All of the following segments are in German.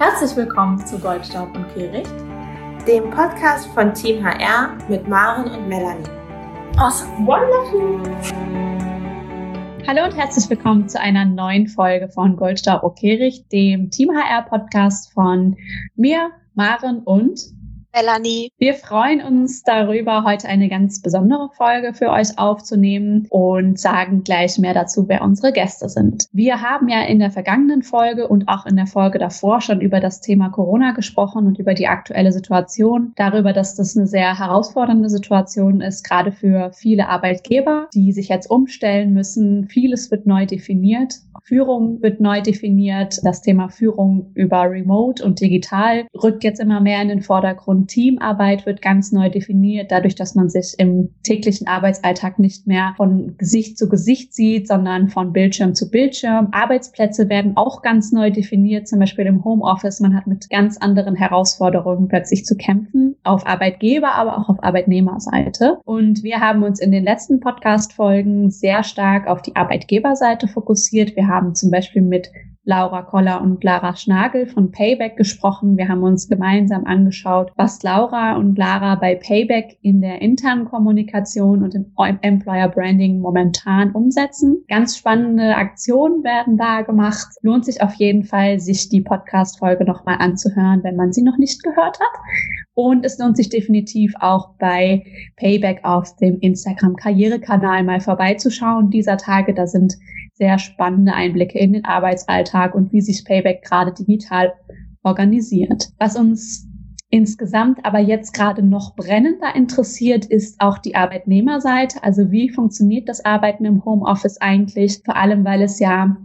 Herzlich willkommen zu Goldstaub und Kehricht, dem Podcast von Team HR mit Maren und Melanie. Awesome, wonderful! Hallo und herzlich willkommen zu einer neuen Folge von Goldstaub und Kehricht, dem Team HR Podcast von mir, Maren und Melanie. Wir freuen uns darüber, heute eine ganz besondere Folge für euch aufzunehmen und sagen gleich mehr dazu, wer unsere Gäste sind. Wir haben ja in der vergangenen Folge und auch in der Folge davor schon über das Thema Corona gesprochen und über die aktuelle Situation, darüber, dass das eine sehr herausfordernde Situation ist, gerade für viele Arbeitgeber, die sich jetzt umstellen müssen. Vieles wird neu definiert. Führung wird neu definiert. Das Thema Führung über Remote und digital rückt jetzt immer mehr in den Vordergrund. Teamarbeit wird ganz neu definiert, dadurch, dass man sich im täglichen Arbeitsalltag nicht mehr von Gesicht zu Gesicht sieht, sondern von Bildschirm zu Bildschirm. Arbeitsplätze werden auch ganz neu definiert, zum Beispiel im Homeoffice. Man hat mit ganz anderen Herausforderungen plötzlich zu kämpfen, auf Arbeitgeber, aber auch auf Arbeitnehmerseite. Und wir haben uns in den letzten Podcast-Folgen sehr stark auf die Arbeitgeberseite fokussiert. Wir haben zum Beispiel mit Laura Koller und Lara Schnagel von Payback gesprochen. Wir haben uns gemeinsam angeschaut, was Laura und Lara bei Payback in der internen Kommunikation und im Employer Branding momentan umsetzen. Ganz spannende Aktionen werden da gemacht. Lohnt sich auf jeden Fall, sich die Podcast-Folge nochmal anzuhören, wenn man sie noch nicht gehört hat. Und es lohnt sich definitiv auch bei Payback auf dem Instagram-Karrierekanal mal vorbeizuschauen dieser Tage. Da sind sehr spannende Einblicke in den Arbeitsalltag und wie sich Payback gerade digital organisiert. Was uns insgesamt aber jetzt gerade noch brennender interessiert, ist auch die Arbeitnehmerseite. Also wie funktioniert das Arbeiten im Homeoffice eigentlich? Vor allem, weil es ja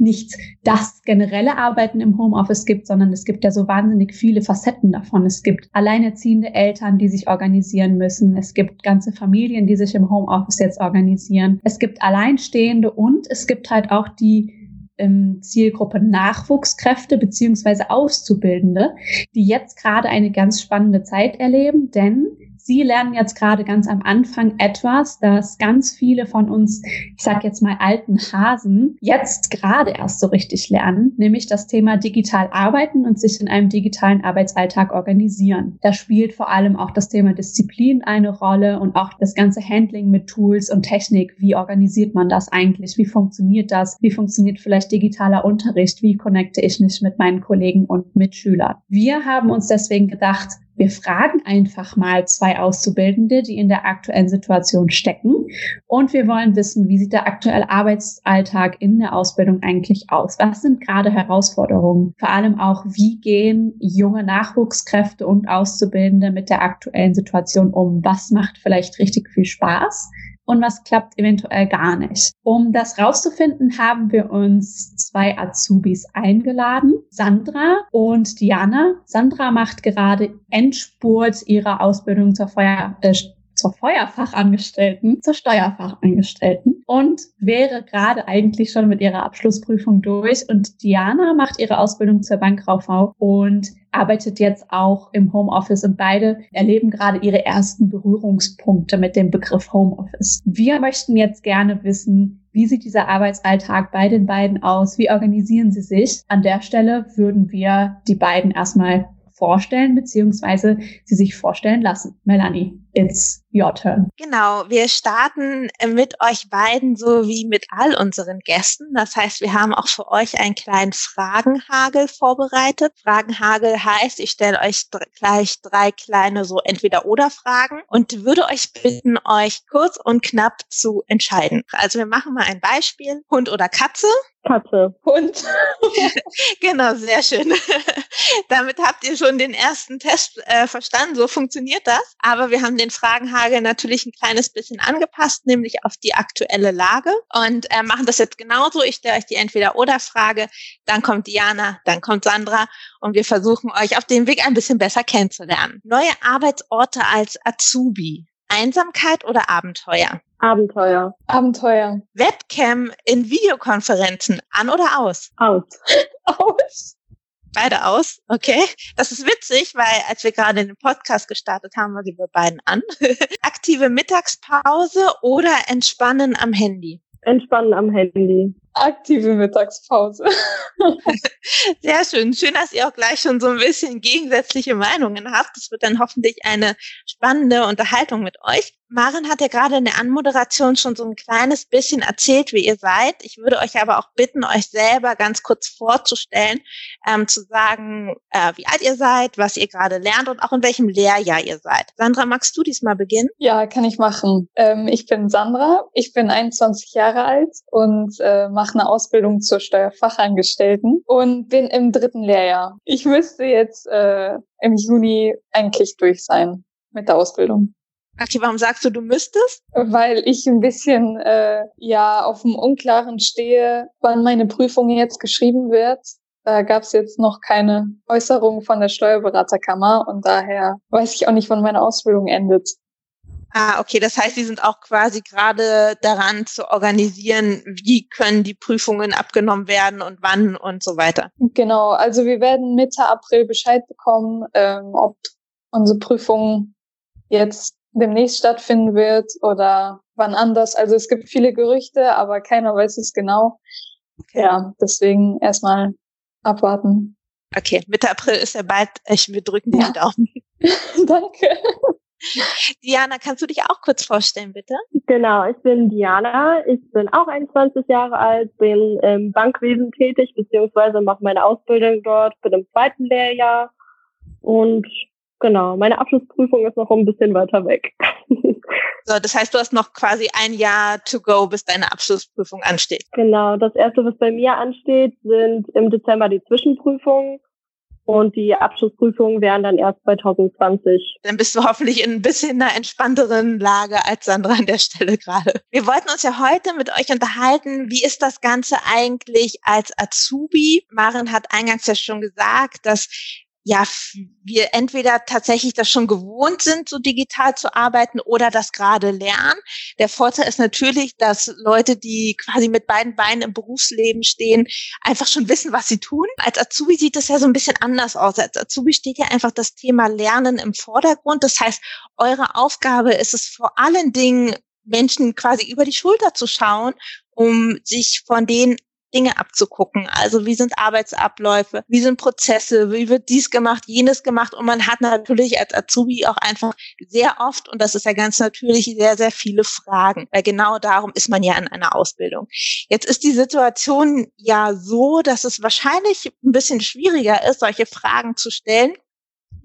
nicht das generelle Arbeiten im Homeoffice gibt, sondern es gibt ja so wahnsinnig viele Facetten davon. Es gibt alleinerziehende Eltern, die sich organisieren müssen. Es gibt ganze Familien, die sich im Homeoffice jetzt organisieren. Es gibt Alleinstehende und es gibt halt auch die ähm, Zielgruppe Nachwuchskräfte beziehungsweise Auszubildende, die jetzt gerade eine ganz spannende Zeit erleben, denn Sie lernen jetzt gerade ganz am Anfang etwas, das ganz viele von uns, ich sage jetzt mal alten Hasen, jetzt gerade erst so richtig lernen, nämlich das Thema digital arbeiten und sich in einem digitalen Arbeitsalltag organisieren. Da spielt vor allem auch das Thema Disziplin eine Rolle und auch das ganze Handling mit Tools und Technik. Wie organisiert man das eigentlich? Wie funktioniert das? Wie funktioniert vielleicht digitaler Unterricht? Wie connecte ich mich mit meinen Kollegen und Mitschülern? Wir haben uns deswegen gedacht, wir fragen einfach mal zwei Auszubildende, die in der aktuellen Situation stecken. Und wir wollen wissen, wie sieht der aktuelle Arbeitsalltag in der Ausbildung eigentlich aus? Was sind gerade Herausforderungen? Vor allem auch, wie gehen junge Nachwuchskräfte und Auszubildende mit der aktuellen Situation um? Was macht vielleicht richtig viel Spaß? Und was klappt eventuell gar nicht. Um das rauszufinden, haben wir uns zwei Azubis eingeladen, Sandra und Diana. Sandra macht gerade Endspurt ihrer Ausbildung zur Feuer äh, zur Feuerfachangestellten, zur Steuerfachangestellten und wäre gerade eigentlich schon mit ihrer Abschlussprüfung durch. Und Diana macht ihre Ausbildung zur Bankkauffrau und arbeitet jetzt auch im Homeoffice und beide erleben gerade ihre ersten Berührungspunkte mit dem Begriff Homeoffice. Wir möchten jetzt gerne wissen, wie sieht dieser Arbeitsalltag bei den beiden aus? Wie organisieren sie sich? An der Stelle würden wir die beiden erstmal vorstellen, beziehungsweise sie sich vorstellen lassen. Melanie, it's your turn. Genau, wir starten mit euch beiden so wie mit all unseren Gästen. Das heißt, wir haben auch für euch einen kleinen Fragenhagel vorbereitet. Fragenhagel heißt, ich stelle euch gleich drei kleine so entweder oder Fragen und würde euch bitten, euch kurz und knapp zu entscheiden. Also wir machen mal ein Beispiel. Hund oder Katze? Katze. Hund. genau, sehr schön. Damit habt ihr schon den ersten Test äh, verstanden. So funktioniert das. Aber wir haben den Fragenhagel natürlich ein kleines bisschen angepasst, nämlich auf die aktuelle Lage und äh, machen das jetzt genauso. Ich stelle euch die Entweder-Oder-Frage, dann kommt Diana, dann kommt Sandra und wir versuchen euch auf dem Weg ein bisschen besser kennenzulernen. Neue Arbeitsorte als Azubi. Einsamkeit oder Abenteuer? Abenteuer. Abenteuer. Webcam in Videokonferenzen an oder aus? Aus. aus. Beide aus, okay. Das ist witzig, weil als wir gerade den Podcast gestartet haben, war die bei beiden an. Aktive Mittagspause oder Entspannen am Handy? Entspannen am Handy. aktive Mittagspause. Sehr schön. Schön, dass ihr auch gleich schon so ein bisschen gegensätzliche Meinungen habt. Das wird dann hoffentlich eine spannende Unterhaltung mit euch. Maren hat ja gerade in der Anmoderation schon so ein kleines bisschen erzählt, wie ihr seid. Ich würde euch aber auch bitten, euch selber ganz kurz vorzustellen, ähm, zu sagen, äh, wie alt ihr seid, was ihr gerade lernt und auch in welchem Lehrjahr ihr seid. Sandra, magst du diesmal beginnen? Ja, kann ich machen. Ähm, ich bin Sandra, ich bin 21 Jahre alt und äh, mache eine Ausbildung zur Steuerfachangestellten und bin im dritten Lehrjahr. Ich müsste jetzt äh, im Juni eigentlich durch sein mit der Ausbildung. Okay, warum sagst du, du müsstest? Weil ich ein bisschen äh, ja auf dem Unklaren stehe, wann meine Prüfung jetzt geschrieben wird. Da gab es jetzt noch keine Äußerung von der Steuerberaterkammer und daher weiß ich auch nicht, wann meine Ausbildung endet. Ah, okay. Das heißt, Sie sind auch quasi gerade daran zu organisieren, wie können die Prüfungen abgenommen werden und wann und so weiter. Genau. Also wir werden Mitte April Bescheid bekommen, ähm, ob unsere Prüfung jetzt demnächst stattfinden wird oder wann anders. Also es gibt viele Gerüchte, aber keiner weiß es genau. Okay. Ja, deswegen erstmal abwarten. Okay, Mitte April ist ja bald. Ich, wir drücken ja. die Daumen. Danke. Diana, kannst du dich auch kurz vorstellen, bitte? Genau, ich bin Diana. Ich bin auch 21 Jahre alt, bin im Bankwesen tätig, beziehungsweise mache meine Ausbildung dort, bin im zweiten Lehrjahr und Genau, meine Abschlussprüfung ist noch ein bisschen weiter weg. so, das heißt, du hast noch quasi ein Jahr to go, bis deine Abschlussprüfung ansteht. Genau, das erste, was bei mir ansteht, sind im Dezember die Zwischenprüfungen. Und die Abschlussprüfungen wären dann erst 2020. Dann bist du hoffentlich in ein bisschen einer entspannteren Lage als Sandra an der Stelle gerade. Wir wollten uns ja heute mit euch unterhalten, wie ist das Ganze eigentlich als Azubi? Maren hat eingangs ja schon gesagt, dass ja, wir entweder tatsächlich das schon gewohnt sind, so digital zu arbeiten oder das gerade lernen. Der Vorteil ist natürlich, dass Leute, die quasi mit beiden Beinen im Berufsleben stehen, einfach schon wissen, was sie tun. Als Azubi sieht das ja so ein bisschen anders aus. Als Azubi steht ja einfach das Thema Lernen im Vordergrund. Das heißt, eure Aufgabe ist es vor allen Dingen, Menschen quasi über die Schulter zu schauen, um sich von den Dinge abzugucken. Also wie sind Arbeitsabläufe, wie sind Prozesse, wie wird dies gemacht, jenes gemacht. Und man hat natürlich als Azubi auch einfach sehr oft, und das ist ja ganz natürlich, sehr, sehr viele Fragen. Weil genau darum ist man ja in einer Ausbildung. Jetzt ist die Situation ja so, dass es wahrscheinlich ein bisschen schwieriger ist, solche Fragen zu stellen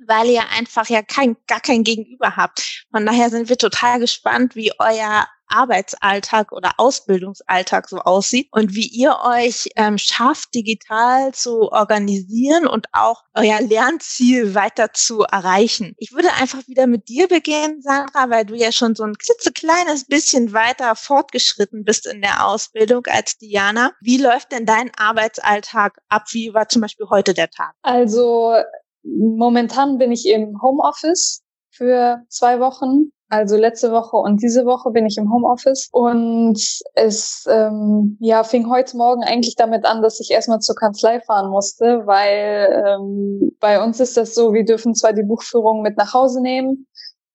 weil ihr einfach ja kein, gar kein Gegenüber habt. Von daher sind wir total gespannt, wie euer Arbeitsalltag oder Ausbildungsalltag so aussieht und wie ihr euch ähm, schafft, digital zu organisieren und auch euer Lernziel weiter zu erreichen. Ich würde einfach wieder mit dir beginnen, Sandra, weil du ja schon so ein klitzekleines bisschen weiter fortgeschritten bist in der Ausbildung als Diana. Wie läuft denn dein Arbeitsalltag ab? Wie war zum Beispiel heute der Tag? Also momentan bin ich im Homeoffice für zwei Wochen also letzte Woche und diese Woche bin ich im Homeoffice und es ähm, ja fing heute Morgen eigentlich damit an, dass ich erstmal zur Kanzlei fahren musste, weil ähm, bei uns ist das so, wir dürfen zwar die Buchführung mit nach Hause nehmen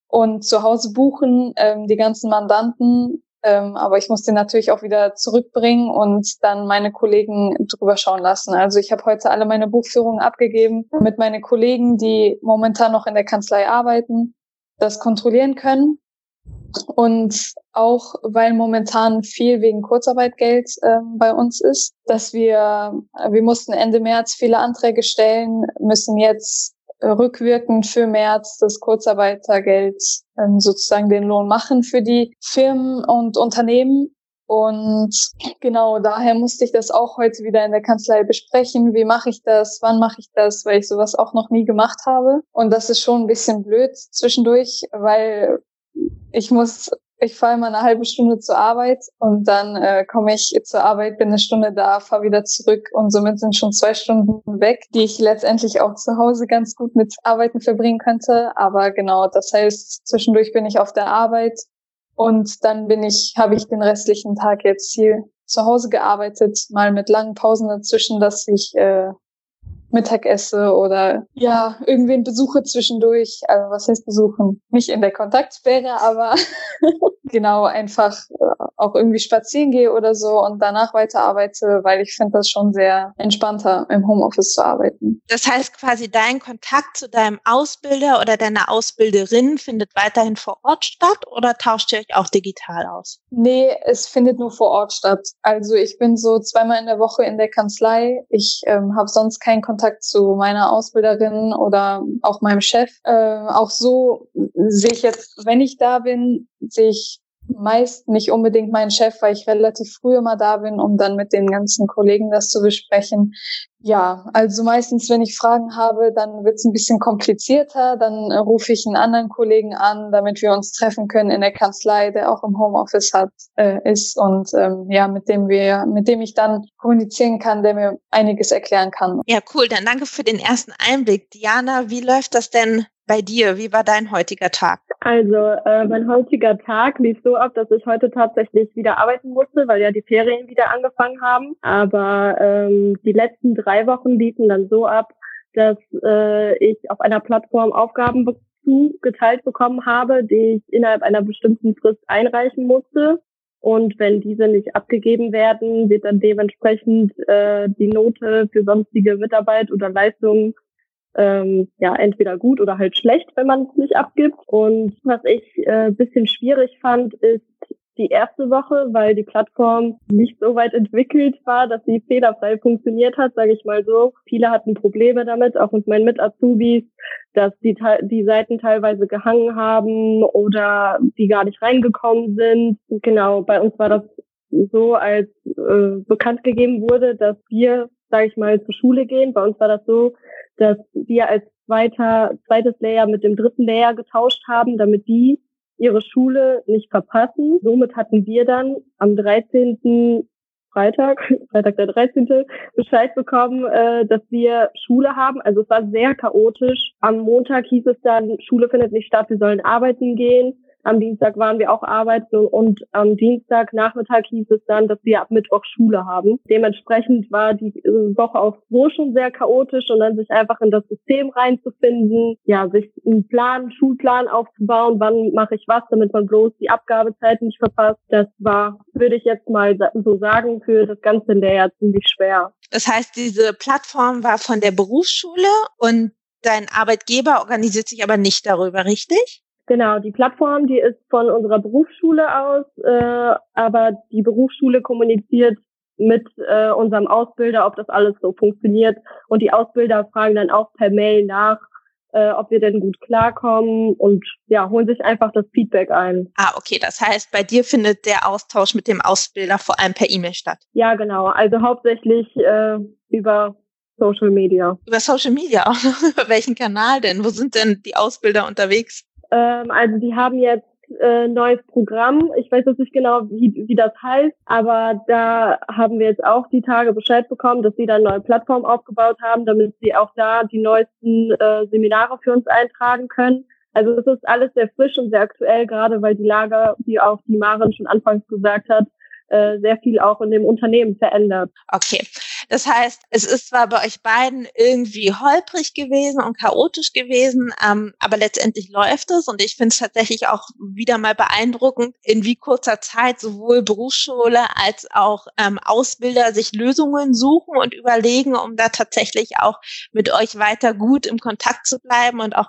und zu Hause buchen, ähm, die ganzen Mandanten, ähm, aber ich muss den natürlich auch wieder zurückbringen und dann meine Kollegen drüber schauen lassen. Also ich habe heute alle meine Buchführungen abgegeben mit meinen Kollegen, die momentan noch in der Kanzlei arbeiten das kontrollieren können. Und auch weil momentan viel wegen Kurzarbeitgeld äh, bei uns ist, dass wir, wir mussten Ende März viele Anträge stellen, müssen jetzt rückwirkend für März das Kurzarbeitergeld ähm, sozusagen den Lohn machen für die Firmen und Unternehmen. Und genau daher musste ich das auch heute wieder in der Kanzlei besprechen. Wie mache ich das? Wann mache ich das? Weil ich sowas auch noch nie gemacht habe. Und das ist schon ein bisschen blöd zwischendurch, weil ich muss, ich fahre mal eine halbe Stunde zur Arbeit und dann äh, komme ich zur Arbeit, bin eine Stunde da, fahre wieder zurück und somit sind schon zwei Stunden weg, die ich letztendlich auch zu Hause ganz gut mit Arbeiten verbringen könnte. Aber genau, das heißt, zwischendurch bin ich auf der Arbeit und dann bin ich, habe ich den restlichen Tag jetzt hier zu Hause gearbeitet, mal mit langen Pausen dazwischen, dass ich äh, Mittag esse oder ja, irgendwen besuche zwischendurch. Also was heißt besuchen? Nicht in der Kontaktsperre, aber genau einfach äh, auch irgendwie spazieren gehe oder so und danach weiterarbeite, weil ich finde das schon sehr entspannter, im Homeoffice zu arbeiten. Das heißt quasi, dein Kontakt zu deinem Ausbilder oder deiner Ausbilderin findet weiterhin vor Ort statt oder tauscht ihr euch auch digital aus? Nee, es findet nur vor Ort statt. Also ich bin so zweimal in der Woche in der Kanzlei. Ich ähm, habe sonst keinen Kontakt zu meiner Ausbilderin oder auch meinem Chef. Äh, auch so sehe ich jetzt, wenn ich da bin, sehe ich meist nicht unbedingt meinen Chef, weil ich relativ früh immer da bin, um dann mit den ganzen Kollegen das zu besprechen. Ja, also meistens, wenn ich Fragen habe, dann wird es ein bisschen komplizierter. Dann äh, rufe ich einen anderen Kollegen an, damit wir uns treffen können in der Kanzlei, der auch im Homeoffice hat, äh, ist und ähm, ja, mit dem wir, mit dem ich dann kommunizieren kann, der mir einiges erklären kann. Ja, cool. Dann danke für den ersten Einblick. Diana, wie läuft das denn bei dir? Wie war dein heutiger Tag? Also äh, mein heutiger Tag lief so ab, dass ich heute tatsächlich wieder arbeiten musste, weil ja die Ferien wieder angefangen haben. Aber ähm, die letzten drei Wochen liefen dann so ab, dass äh, ich auf einer Plattform Aufgaben zugeteilt bekommen habe, die ich innerhalb einer bestimmten Frist einreichen musste. Und wenn diese nicht abgegeben werden, wird dann dementsprechend äh, die Note für sonstige Mitarbeit oder Leistungen ähm, ja entweder gut oder halt schlecht, wenn man es nicht abgibt. Und was ich äh, bisschen schwierig fand, ist die erste Woche, weil die Plattform nicht so weit entwickelt war, dass sie fehlerfrei funktioniert hat, sage ich mal so. Viele hatten Probleme damit, auch mit meinen Mit-Azubis, dass die, die Seiten teilweise gehangen haben oder die gar nicht reingekommen sind. Genau, bei uns war das so, als äh, bekannt gegeben wurde, dass wir, sage ich mal, zur Schule gehen. Bei uns war das so, dass wir als zweiter, zweites Layer mit dem dritten Layer getauscht haben, damit die ihre Schule nicht verpassen. Somit hatten wir dann am 13. Freitag, Freitag der 13. Bescheid bekommen, äh, dass wir Schule haben. Also es war sehr chaotisch. Am Montag hieß es dann, Schule findet nicht statt, wir sollen arbeiten gehen. Am Dienstag waren wir auch arbeiten und am Dienstagnachmittag hieß es dann, dass wir ab Mittwoch Schule haben. Dementsprechend war die äh, Woche auch so schon sehr chaotisch und dann sich einfach in das System reinzufinden, ja, sich einen Plan, einen Schulplan aufzubauen, wann mache ich was, damit man bloß die Abgabezeit nicht verpasst. Das war, würde ich jetzt mal so sagen, für das ganze Lehrjahr ziemlich schwer. Das heißt, diese Plattform war von der Berufsschule und dein Arbeitgeber organisiert sich aber nicht darüber, richtig? Genau, die Plattform, die ist von unserer Berufsschule aus, äh, aber die Berufsschule kommuniziert mit äh, unserem Ausbilder, ob das alles so funktioniert. Und die Ausbilder fragen dann auch per Mail nach, äh, ob wir denn gut klarkommen und ja, holen sich einfach das Feedback ein. Ah, okay. Das heißt, bei dir findet der Austausch mit dem Ausbilder vor allem per E-Mail statt. Ja, genau. Also hauptsächlich äh, über Social Media. Über Social Media auch noch? Über welchen Kanal denn? Wo sind denn die Ausbilder unterwegs? Ähm, also die haben jetzt äh, neues Programm. Ich weiß jetzt nicht genau, wie, wie das heißt, aber da haben wir jetzt auch die Tage Bescheid bekommen, dass sie da eine neue Plattform aufgebaut haben, damit sie auch da die neuesten äh, Seminare für uns eintragen können. Also es ist alles sehr frisch und sehr aktuell, gerade weil die Lage, wie auch die Maren schon anfangs gesagt hat, äh, sehr viel auch in dem Unternehmen verändert. Okay. Das heißt, es ist zwar bei euch beiden irgendwie holprig gewesen und chaotisch gewesen, ähm, aber letztendlich läuft es und ich finde es tatsächlich auch wieder mal beeindruckend, in wie kurzer Zeit sowohl Berufsschule als auch ähm, Ausbilder sich Lösungen suchen und überlegen, um da tatsächlich auch mit euch weiter gut im Kontakt zu bleiben und auch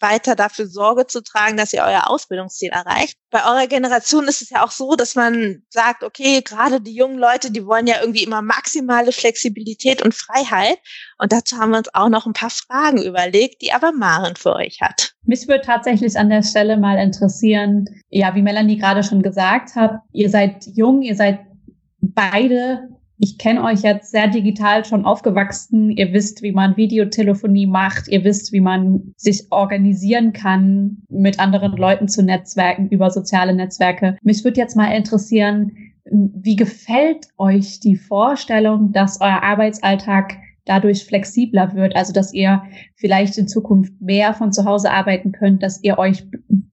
weiter dafür Sorge zu tragen, dass ihr euer Ausbildungsziel erreicht. Bei eurer Generation ist es ja auch so, dass man sagt, okay, gerade die jungen Leute, die wollen ja irgendwie immer maximale Flexibilität und Freiheit. Und dazu haben wir uns auch noch ein paar Fragen überlegt, die aber Maren für euch hat. Mich würde tatsächlich an der Stelle mal interessieren, ja, wie Melanie gerade schon gesagt hat, ihr seid jung, ihr seid beide ich kenne euch jetzt sehr digital schon aufgewachsen. Ihr wisst, wie man Videotelefonie macht. Ihr wisst, wie man sich organisieren kann, mit anderen Leuten zu netzwerken über soziale Netzwerke. Mich würde jetzt mal interessieren, wie gefällt euch die Vorstellung, dass euer Arbeitsalltag dadurch flexibler wird, also dass ihr vielleicht in Zukunft mehr von zu Hause arbeiten könnt, dass ihr euch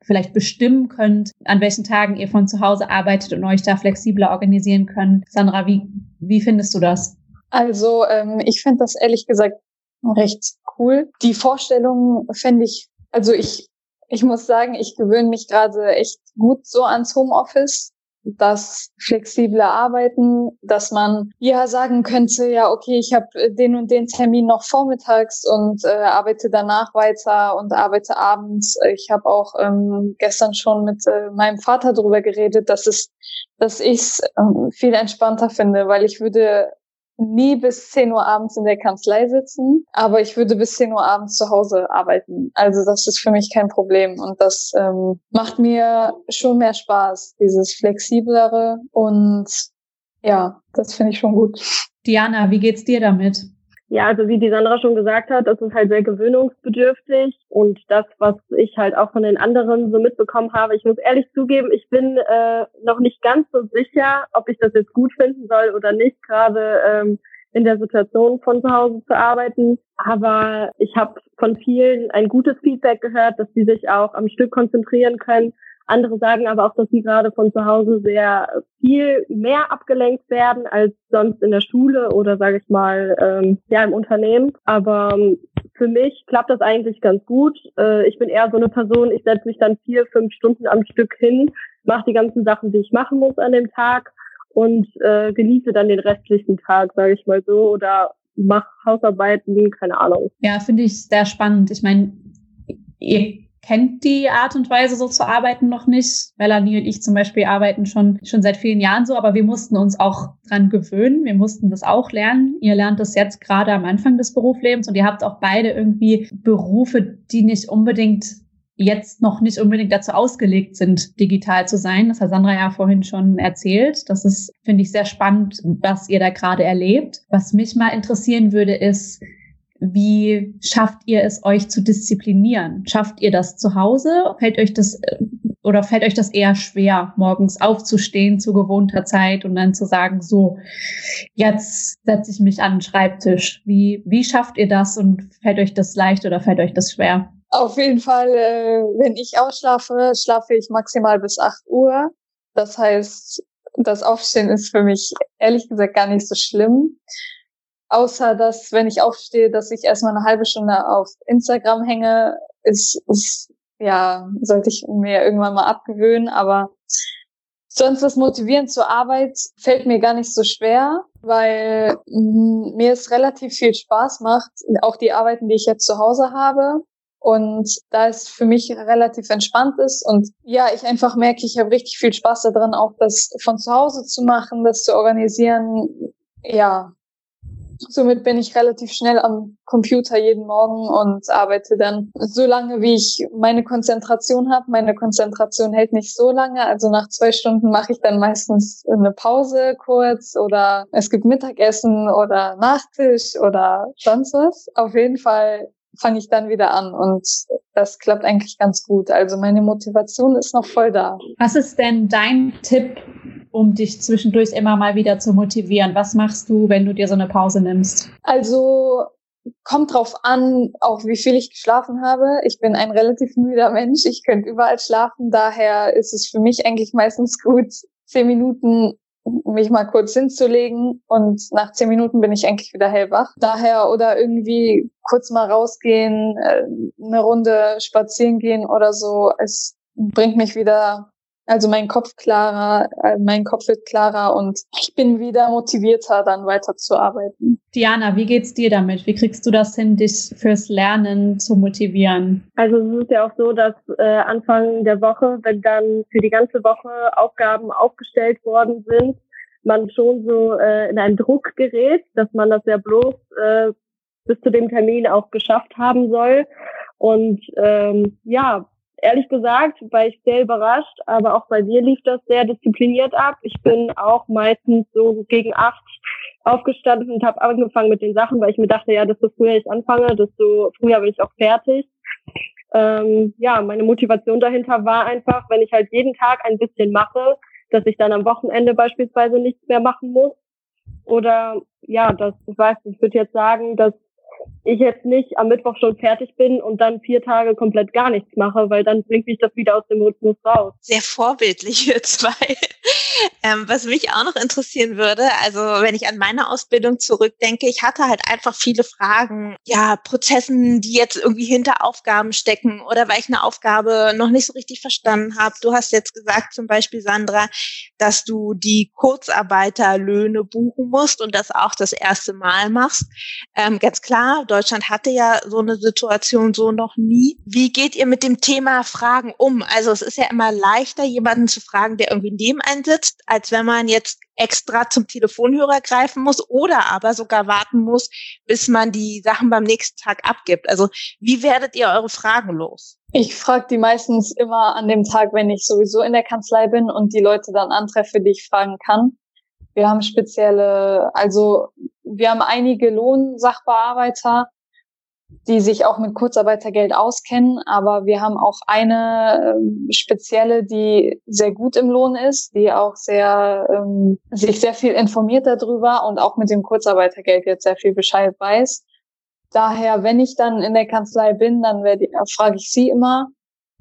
vielleicht bestimmen könnt, an welchen Tagen ihr von zu Hause arbeitet und euch da flexibler organisieren könnt. Sandra, wie, wie findest du das? Also ähm, ich finde das ehrlich gesagt recht cool. Die Vorstellung fände ich, also ich, ich muss sagen, ich gewöhne mich gerade echt gut so ans Homeoffice das flexible Arbeiten, dass man ja sagen könnte, ja, okay, ich habe den und den Termin noch vormittags und äh, arbeite danach weiter und arbeite abends. Ich habe auch ähm, gestern schon mit äh, meinem Vater darüber geredet, dass es, dass ich ähm, viel entspannter finde, weil ich würde nie bis 10 Uhr abends in der Kanzlei sitzen, aber ich würde bis 10 Uhr abends zu Hause arbeiten. Also das ist für mich kein Problem und das ähm, macht mir schon mehr Spaß, dieses flexiblere und ja, das finde ich schon gut. Diana, wie geht's dir damit? Ja, also wie die Sandra schon gesagt hat, das ist halt sehr gewöhnungsbedürftig und das, was ich halt auch von den anderen so mitbekommen habe, ich muss ehrlich zugeben, ich bin äh, noch nicht ganz so sicher, ob ich das jetzt gut finden soll oder nicht, gerade ähm, in der Situation von zu Hause zu arbeiten. Aber ich habe von vielen ein gutes Feedback gehört, dass sie sich auch am Stück konzentrieren können andere sagen aber auch, dass sie gerade von zu Hause sehr viel mehr abgelenkt werden als sonst in der Schule oder sage ich mal ähm, ja im Unternehmen. Aber ähm, für mich klappt das eigentlich ganz gut. Äh, ich bin eher so eine Person, ich setze mich dann vier, fünf Stunden am Stück hin, mache die ganzen Sachen, die ich machen muss an dem Tag und äh, genieße dann den restlichen Tag, sage ich mal so, oder mach Hausarbeiten, keine Ahnung. Ja, finde ich sehr spannend. Ich meine, ihr kennt die Art und Weise, so zu arbeiten, noch nicht. Melanie und ich zum Beispiel arbeiten schon, schon seit vielen Jahren so, aber wir mussten uns auch dran gewöhnen. Wir mussten das auch lernen. Ihr lernt das jetzt gerade am Anfang des Berufslebens und ihr habt auch beide irgendwie Berufe, die nicht unbedingt jetzt noch nicht unbedingt dazu ausgelegt sind, digital zu sein. Das hat Sandra ja vorhin schon erzählt. Das ist, finde ich, sehr spannend, was ihr da gerade erlebt. Was mich mal interessieren würde, ist, wie schafft ihr es, euch zu disziplinieren? Schafft ihr das zu Hause? Fällt euch das äh, oder fällt euch das eher schwer, morgens aufzustehen zu gewohnter Zeit und dann zu sagen, so, jetzt setze ich mich an den Schreibtisch. Wie, wie schafft ihr das und fällt euch das leicht oder fällt euch das schwer? Auf jeden Fall, äh, wenn ich ausschlafe, schlafe ich maximal bis 8 Uhr. Das heißt, das Aufstehen ist für mich ehrlich gesagt gar nicht so schlimm. Außer dass, wenn ich aufstehe, dass ich erstmal eine halbe Stunde auf Instagram hänge, ist, ist ja, sollte ich mir irgendwann mal abgewöhnen, aber sonst das Motivieren zur Arbeit fällt mir gar nicht so schwer, weil mir es relativ viel Spaß macht, auch die Arbeiten, die ich jetzt zu Hause habe. Und da es für mich relativ entspannt ist und ja, ich einfach merke, ich habe richtig viel Spaß daran, auch das von zu Hause zu machen, das zu organisieren. Ja, Somit bin ich relativ schnell am Computer jeden Morgen und arbeite dann so lange, wie ich meine Konzentration habe. Meine Konzentration hält nicht so lange. Also nach zwei Stunden mache ich dann meistens eine Pause kurz oder es gibt Mittagessen oder Nachtisch oder sonst was. Auf jeden Fall fange ich dann wieder an und das klappt eigentlich ganz gut. Also meine Motivation ist noch voll da. Was ist denn dein Tipp um dich zwischendurch immer mal wieder zu motivieren? Was machst du, wenn du dir so eine Pause nimmst? Also kommt drauf an, auch wie viel ich geschlafen habe. Ich bin ein relativ müder Mensch. Ich könnte überall schlafen. Daher ist es für mich eigentlich meistens gut, zehn Minuten mich mal kurz hinzulegen und nach zehn Minuten bin ich eigentlich wieder hellwach. Daher oder irgendwie kurz mal rausgehen, äh, eine Runde spazieren gehen oder so. Es bringt mich wieder also mein Kopf klarer, äh, mein Kopf wird klarer und ich bin wieder motivierter, dann weiterzuarbeiten. Diana, wie geht's dir damit? Wie kriegst du das hin, dich fürs Lernen zu motivieren? Also es ist ja auch so, dass äh, Anfang der Woche, wenn dann für die ganze Woche Aufgaben aufgestellt worden sind, man schon so äh, in einen Druck gerät, dass man das ja bloß äh, bis zu dem Termin auch geschafft haben soll. Und ähm, ja, ehrlich gesagt war ich sehr überrascht, aber auch bei mir lief das sehr diszipliniert ab. Ich bin auch meistens so gegen acht aufgestanden und habe angefangen mit den Sachen, weil ich mir dachte, ja, desto früher ich anfange, desto früher bin ich auch fertig. Ähm, ja, meine Motivation dahinter war einfach, wenn ich halt jeden Tag ein bisschen mache, dass ich dann am Wochenende beispielsweise nichts mehr machen muss. Oder ja, das, ich weiß, ich würde jetzt sagen, dass ich jetzt nicht am Mittwoch schon fertig bin und dann vier Tage komplett gar nichts mache, weil dann bringt mich das wieder aus dem Rhythmus raus. Sehr vorbildlich, ihr zwei. Ähm, was mich auch noch interessieren würde, also wenn ich an meine Ausbildung zurückdenke, ich hatte halt einfach viele Fragen, ja, Prozessen, die jetzt irgendwie hinter Aufgaben stecken oder weil ich eine Aufgabe noch nicht so richtig verstanden habe. Du hast jetzt gesagt, zum Beispiel, Sandra, dass du die Kurzarbeiterlöhne buchen musst und das auch das erste Mal machst. Ähm, ganz klar, Deutschland hatte ja so eine Situation so noch nie. Wie geht ihr mit dem Thema Fragen um? Also es ist ja immer leichter, jemanden zu fragen, der irgendwie neben einem sitzt, als wenn man jetzt extra zum Telefonhörer greifen muss oder aber sogar warten muss, bis man die Sachen beim nächsten Tag abgibt. Also wie werdet ihr eure Fragen los? Ich frage die meistens immer an dem Tag, wenn ich sowieso in der Kanzlei bin und die Leute dann antreffe, die ich fragen kann. Wir haben spezielle, also wir haben einige Lohnsachbearbeiter, die sich auch mit Kurzarbeitergeld auskennen, aber wir haben auch eine ähm, spezielle, die sehr gut im Lohn ist, die auch sehr ähm, sich sehr viel informiert darüber und auch mit dem Kurzarbeitergeld jetzt sehr viel Bescheid weiß. Daher, wenn ich dann in der Kanzlei bin, dann werde, äh, frage ich sie immer.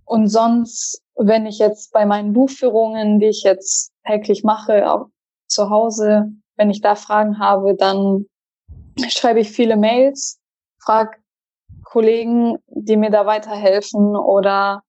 Und sonst, wenn ich jetzt bei meinen Buchführungen, die ich jetzt täglich mache, auch zu Hause, wenn ich da Fragen habe, dann schreibe ich viele Mails, frage Kollegen, die mir da weiterhelfen oder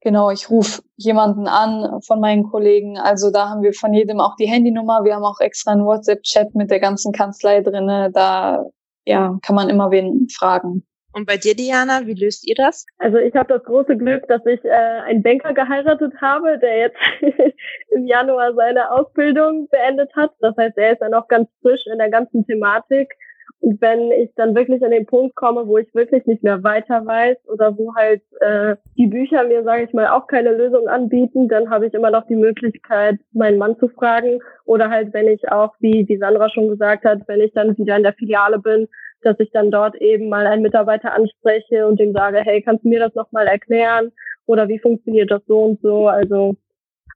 genau, ich rufe jemanden an von meinen Kollegen. Also da haben wir von jedem auch die Handynummer. Wir haben auch extra einen WhatsApp-Chat mit der ganzen Kanzlei drinne. Da ja, kann man immer wen fragen. Und bei dir, Diana, wie löst ihr das? Also ich habe das große Glück, dass ich äh, einen Banker geheiratet habe, der jetzt im Januar seine Ausbildung beendet hat. Das heißt, er ist ja noch ganz frisch in der ganzen Thematik. Und wenn ich dann wirklich an den Punkt komme, wo ich wirklich nicht mehr weiter weiß oder wo halt äh, die Bücher mir, sage ich mal, auch keine Lösung anbieten, dann habe ich immer noch die Möglichkeit, meinen Mann zu fragen. Oder halt, wenn ich auch, wie die Sandra schon gesagt hat, wenn ich dann wieder in der Filiale bin, dass ich dann dort eben mal einen Mitarbeiter anspreche und dem sage, hey, kannst du mir das nochmal erklären? Oder wie funktioniert das so und so? Also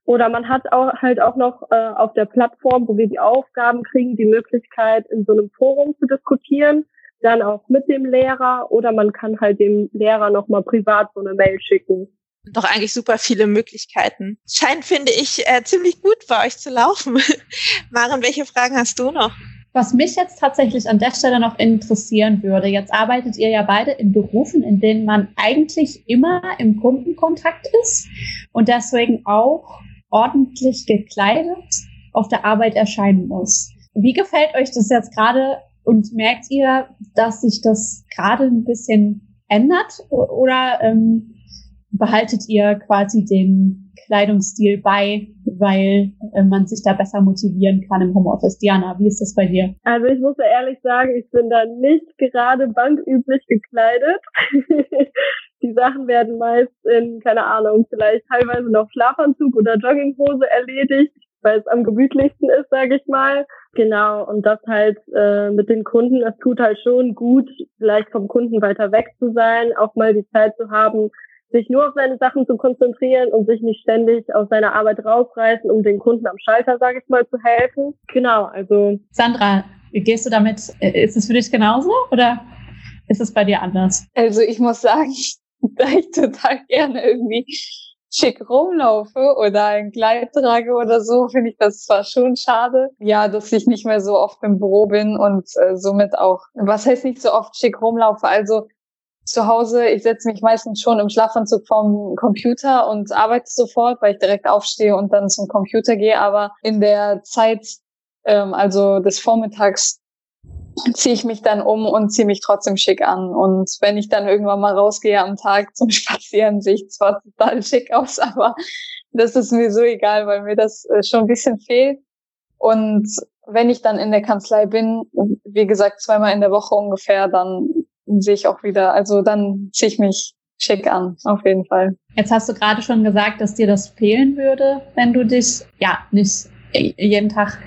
oder man hat auch halt auch noch äh, auf der Plattform, wo wir die Aufgaben kriegen, die Möglichkeit, in so einem Forum zu diskutieren, dann auch mit dem Lehrer oder man kann halt dem Lehrer nochmal privat so eine Mail schicken. Doch eigentlich super viele Möglichkeiten. Scheint, finde ich, äh, ziemlich gut bei euch zu laufen. Maren, welche Fragen hast du noch? Was mich jetzt tatsächlich an der Stelle noch interessieren würde, jetzt arbeitet ihr ja beide in Berufen, in denen man eigentlich immer im Kundenkontakt ist und deswegen auch ordentlich gekleidet auf der Arbeit erscheinen muss. Wie gefällt euch das jetzt gerade und merkt ihr, dass sich das gerade ein bisschen ändert oder ähm, behaltet ihr quasi den Kleidungsstil bei, weil äh, man sich da besser motivieren kann im Homeoffice? Diana, wie ist das bei dir? Also ich muss ja ehrlich sagen, ich bin da nicht gerade banküblich gekleidet. Die Sachen werden meist in, keine Ahnung, vielleicht teilweise noch Schlafanzug oder Jogginghose erledigt, weil es am gemütlichsten ist, sage ich mal. Genau, und das halt äh, mit den Kunden, es tut halt schon gut, vielleicht vom Kunden weiter weg zu sein, auch mal die Zeit zu haben, sich nur auf seine Sachen zu konzentrieren und sich nicht ständig aus seiner Arbeit rausreißen, um den Kunden am Schalter, sage ich mal, zu helfen. Genau, also. Sandra, wie gehst du damit? Ist es für dich genauso oder ist es bei dir anders? Also ich muss sagen, da ich total gerne irgendwie schick rumlaufe oder ein Kleid trage oder so, finde ich das zwar schon schade. Ja, dass ich nicht mehr so oft im Büro bin und äh, somit auch, was heißt nicht so oft schick rumlaufe? Also zu Hause, ich setze mich meistens schon im Schlafanzug vom Computer und arbeite sofort, weil ich direkt aufstehe und dann zum Computer gehe. Aber in der Zeit, ähm, also des Vormittags, ziehe ich mich dann um und ziehe mich trotzdem schick an. Und wenn ich dann irgendwann mal rausgehe am Tag zum Spazieren, sehe ich zwar total schick aus, aber das ist mir so egal, weil mir das äh, schon ein bisschen fehlt. Und wenn ich dann in der Kanzlei bin, wie gesagt, zweimal in der Woche ungefähr, dann sehe ich auch wieder, also dann ziehe ich mich schick an, auf jeden Fall. Jetzt hast du gerade schon gesagt, dass dir das fehlen würde, wenn du dich ja nicht jeden Tag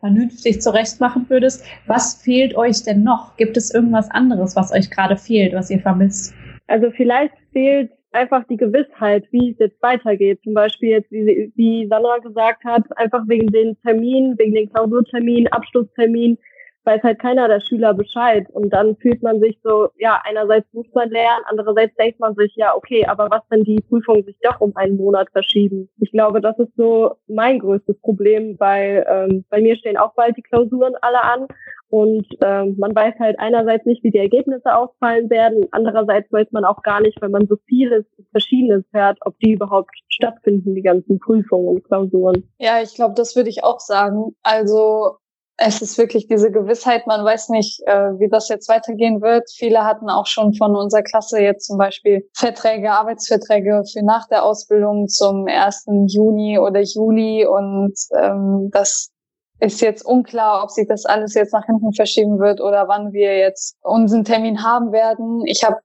vernünftig zurechtmachen würdest. Was fehlt euch denn noch? Gibt es irgendwas anderes, was euch gerade fehlt, was ihr vermisst? Also vielleicht fehlt einfach die Gewissheit, wie es jetzt weitergeht. Zum Beispiel jetzt, wie, wie Sandra gesagt hat, einfach wegen den Terminen, wegen den Klausurterminen, Abschlussterminen, weiß halt keiner der Schüler Bescheid. Und dann fühlt man sich so, ja, einerseits muss man lernen, andererseits denkt man sich, ja, okay, aber was, wenn die Prüfungen sich doch um einen Monat verschieben? Ich glaube, das ist so mein größtes Problem, weil ähm, bei mir stehen auch bald die Klausuren alle an. Und ähm, man weiß halt einerseits nicht, wie die Ergebnisse ausfallen werden. Andererseits weiß man auch gar nicht, wenn man so vieles Verschiedenes hört, ob die überhaupt stattfinden, die ganzen Prüfungen und Klausuren. Ja, ich glaube, das würde ich auch sagen. Also es ist wirklich diese Gewissheit, man weiß nicht, äh, wie das jetzt weitergehen wird. Viele hatten auch schon von unserer Klasse jetzt zum Beispiel Verträge, Arbeitsverträge für nach der Ausbildung zum 1. Juni oder Juli und ähm, das ist jetzt unklar, ob sich das alles jetzt nach hinten verschieben wird oder wann wir jetzt unseren Termin haben werden. Ich habe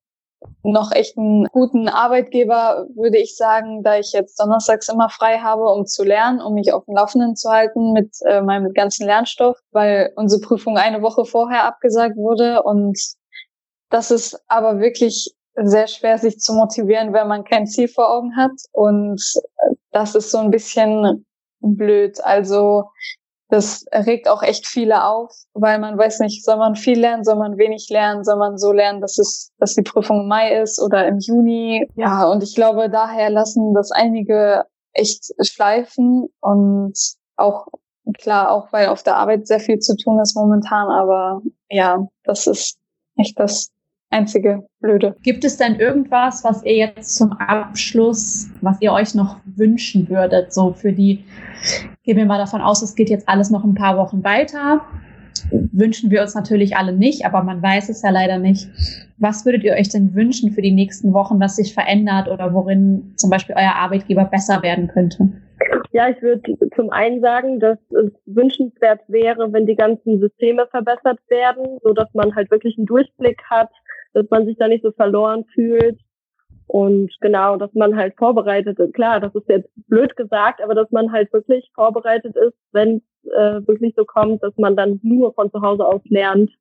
noch echt einen guten Arbeitgeber, würde ich sagen, da ich jetzt donnerstags immer frei habe, um zu lernen, um mich auf dem Laufenden zu halten mit äh, meinem ganzen Lernstoff, weil unsere Prüfung eine Woche vorher abgesagt wurde und das ist aber wirklich sehr schwer, sich zu motivieren, wenn man kein Ziel vor Augen hat und das ist so ein bisschen blöd. Also das regt auch echt viele auf, weil man weiß nicht, soll man viel lernen, soll man wenig lernen, soll man so lernen, dass es, dass die Prüfung im Mai ist oder im Juni. Ja, und ich glaube, daher lassen das einige echt schleifen und auch klar, auch weil auf der Arbeit sehr viel zu tun ist momentan, aber ja, das ist echt das einzige Blöde. Gibt es denn irgendwas, was ihr jetzt zum Abschluss, was ihr euch noch wünschen würdet, so für die, gehen wir mal davon aus, es geht jetzt alles noch ein paar Wochen weiter. Wünschen wir uns natürlich alle nicht, aber man weiß es ja leider nicht. Was würdet ihr euch denn wünschen für die nächsten Wochen, was sich verändert oder worin zum Beispiel euer Arbeitgeber besser werden könnte? Ja, ich würde zum einen sagen, dass es wünschenswert wäre, wenn die ganzen Systeme verbessert werden, so dass man halt wirklich einen Durchblick hat, dass man sich da nicht so verloren fühlt. Und genau, dass man halt vorbereitet ist. Klar, das ist jetzt blöd gesagt, aber dass man halt wirklich vorbereitet ist, wenn es äh, wirklich so kommt, dass man dann nur von zu Hause aus lernt.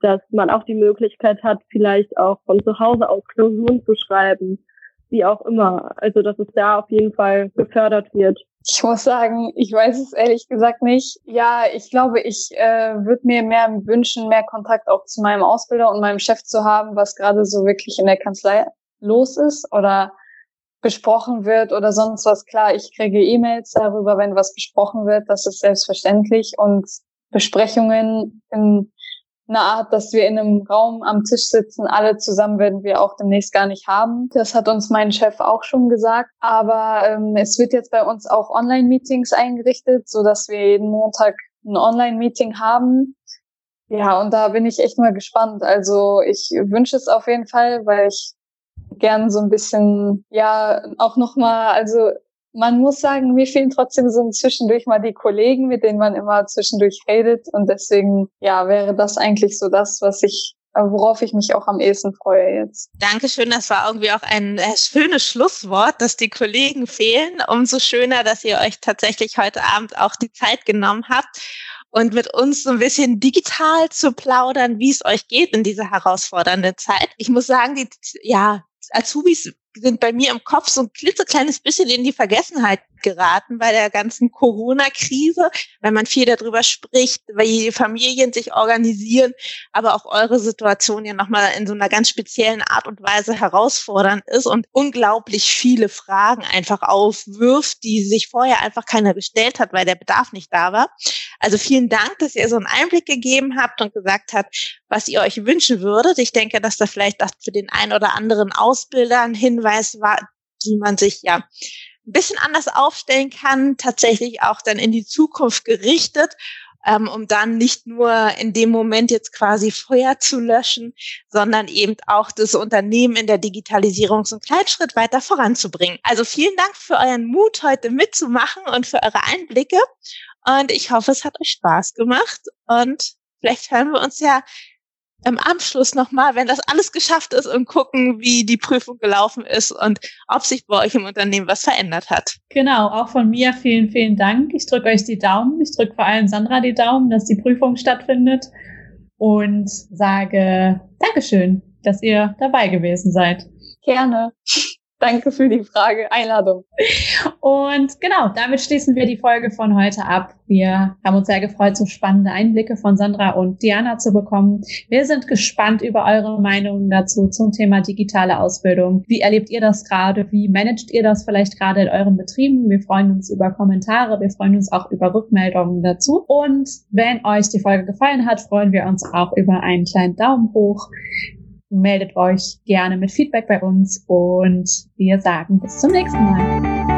Dass man auch die Möglichkeit hat, vielleicht auch von zu Hause aus Klausuren zu schreiben. Wie auch immer. Also, dass es da auf jeden Fall gefördert wird. Ich muss sagen, ich weiß es ehrlich gesagt nicht. Ja, ich glaube, ich äh, würde mir mehr wünschen, mehr Kontakt auch zu meinem Ausbilder und meinem Chef zu haben, was gerade so wirklich in der Kanzlei los ist oder besprochen wird oder sonst was. Klar, ich kriege E-Mails darüber, wenn was besprochen wird. Das ist selbstverständlich. Und Besprechungen in eine Art, dass wir in einem Raum am Tisch sitzen, alle zusammen werden wir auch demnächst gar nicht haben. Das hat uns mein Chef auch schon gesagt. Aber ähm, es wird jetzt bei uns auch Online-Meetings eingerichtet, so dass wir jeden Montag ein Online-Meeting haben. Ja, und da bin ich echt mal gespannt. Also ich wünsche es auf jeden Fall, weil ich gern so ein bisschen, ja, auch nochmal, also man muss sagen, mir fehlen trotzdem so zwischendurch mal die Kollegen, mit denen man immer zwischendurch redet. Und deswegen, ja, wäre das eigentlich so das, was ich worauf ich mich auch am ehesten freue jetzt. Dankeschön, das war irgendwie auch ein äh, schönes Schlusswort, dass die Kollegen fehlen. Umso schöner, dass ihr euch tatsächlich heute Abend auch die Zeit genommen habt und mit uns so ein bisschen digital zu plaudern, wie es euch geht in dieser herausfordernden Zeit. Ich muss sagen, die, ja, Azubis sind bei mir im Kopf so ein klitzekleines bisschen in die Vergessenheit geraten bei der ganzen Corona-Krise, weil man viel darüber spricht, wie die Familien sich organisieren, aber auch eure Situation ja nochmal in so einer ganz speziellen Art und Weise herausfordernd ist und unglaublich viele Fragen einfach aufwirft, die sich vorher einfach keiner gestellt hat, weil der Bedarf nicht da war. Also vielen Dank, dass ihr so einen Einblick gegeben habt und gesagt habt, was ihr euch wünschen würdet. Ich denke, dass da vielleicht das für den einen oder anderen Ausbilder ein Hinweis war, wie man sich ja ein bisschen anders aufstellen kann, tatsächlich auch dann in die Zukunft gerichtet, ähm, um dann nicht nur in dem Moment jetzt quasi Feuer zu löschen, sondern eben auch das Unternehmen in der Digitalisierung so einen kleinen Schritt weiter voranzubringen. Also vielen Dank für euren Mut, heute mitzumachen und für eure Einblicke. Und ich hoffe, es hat euch Spaß gemacht. Und vielleicht hören wir uns ja im Anschluss nochmal, wenn das alles geschafft ist und gucken, wie die Prüfung gelaufen ist und ob sich bei euch im Unternehmen was verändert hat. Genau, auch von mir vielen, vielen Dank. Ich drücke euch die Daumen. Ich drücke vor allem Sandra die Daumen, dass die Prüfung stattfindet und sage Dankeschön, dass ihr dabei gewesen seid. Gerne. Danke für die Frage, Einladung. Und genau, damit schließen wir die Folge von heute ab. Wir haben uns sehr gefreut, so spannende Einblicke von Sandra und Diana zu bekommen. Wir sind gespannt über eure Meinungen dazu zum Thema digitale Ausbildung. Wie erlebt ihr das gerade? Wie managt ihr das vielleicht gerade in euren Betrieben? Wir freuen uns über Kommentare. Wir freuen uns auch über Rückmeldungen dazu. Und wenn euch die Folge gefallen hat, freuen wir uns auch über einen kleinen Daumen hoch meldet euch gerne mit Feedback bei uns und wir sagen bis zum nächsten Mal.